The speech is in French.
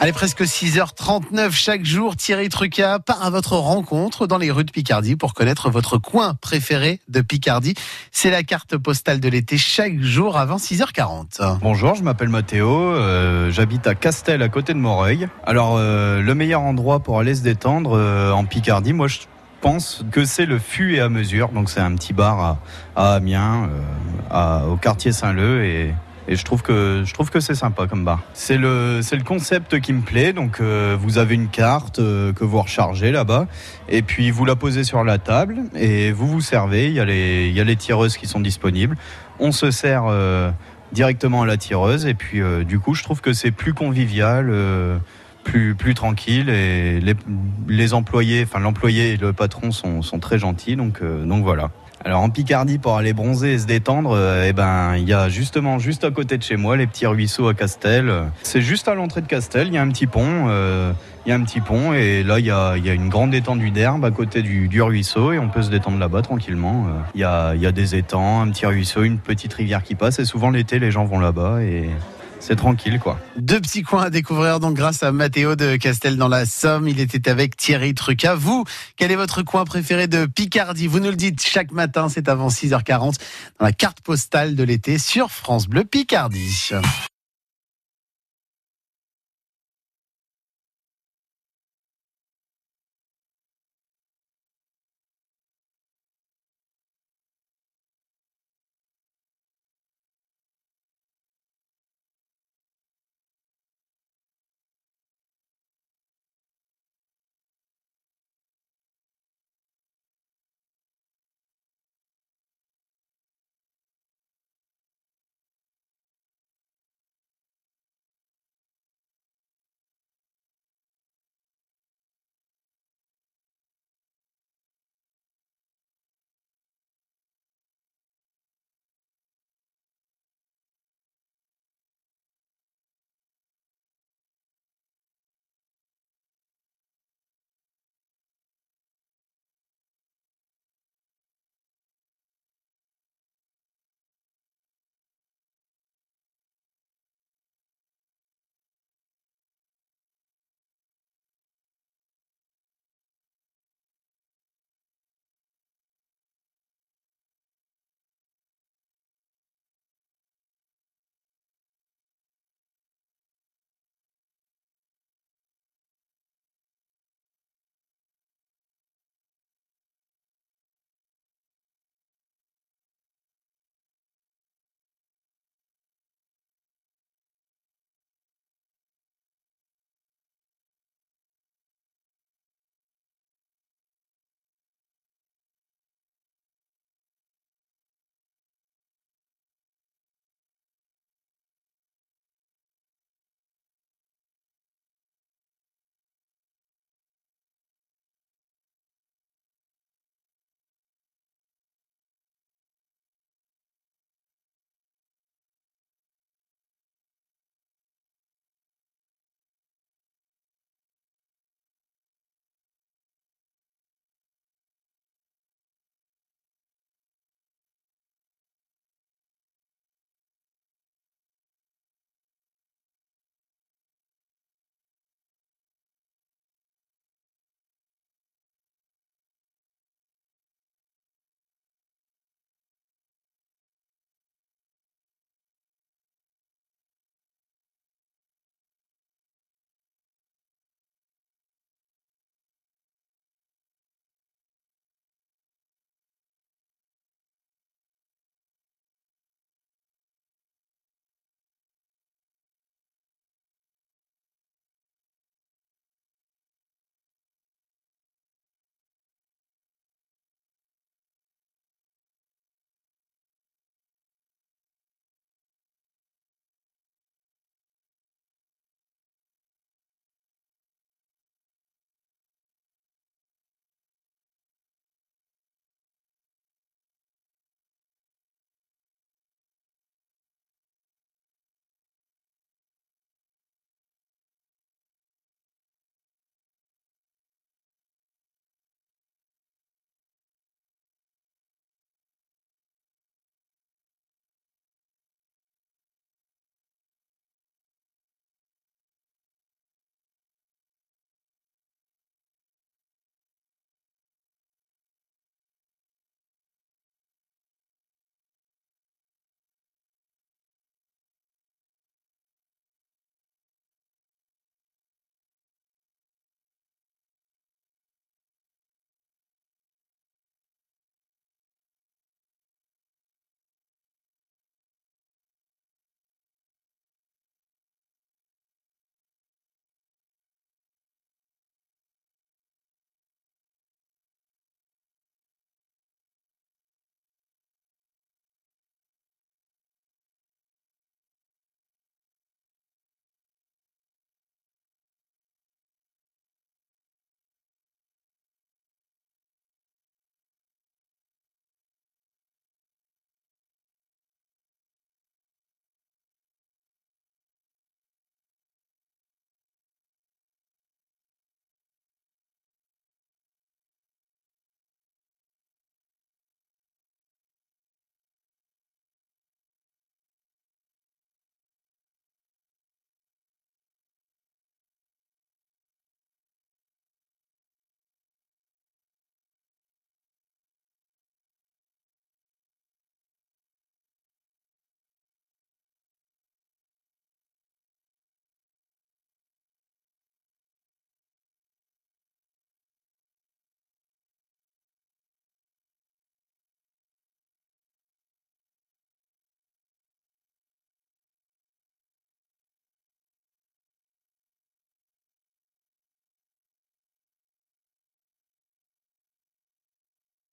Allez, presque 6h39 chaque jour, Thierry Trucas part à votre rencontre dans les rues de Picardie pour connaître votre coin préféré de Picardie. C'est la carte postale de l'été chaque jour avant 6h40. Bonjour, je m'appelle Mathéo, euh, j'habite à Castel à côté de Moreuil. Alors euh, le meilleur endroit pour aller se détendre euh, en Picardie, moi je pense que c'est le Fût et à mesure. Donc c'est un petit bar à, Amiens, au quartier Saint-Leu et et je trouve que je trouve que c'est sympa comme bar. C'est le c'est le concept qui me plaît. Donc euh, vous avez une carte euh, que vous rechargez là-bas et puis vous la posez sur la table et vous vous servez. Il y a les il y a les tireuses qui sont disponibles. On se sert euh, directement à la tireuse et puis du coup je trouve que c'est plus convivial. plus, plus tranquille et les, les employés, enfin l'employé et le patron sont, sont très gentils donc, donc voilà. Alors en Picardie pour aller bronzer et se détendre, euh, eh ben il y a justement juste à côté de chez moi les petits ruisseaux à Castel. C'est juste à l'entrée de Castel, il y a un petit pont, euh, il y a un petit pont et là il y a, y a une grande étendue d'herbe à côté du, du ruisseau et on peut se détendre là-bas tranquillement. Euh, Il y a, il y a des étangs, un petit ruisseau, une petite rivière qui passe et souvent l'été les gens vont là-bas et c'est tranquille quoi. Deux petits coins à découvrir donc grâce à Mathéo de Castel dans la Somme. Il était avec Thierry Trucas. Vous, quel est votre coin préféré de Picardie? Vous nous le dites chaque matin, c'est avant 6h40 dans la carte postale de l'été sur France Bleu Picardie.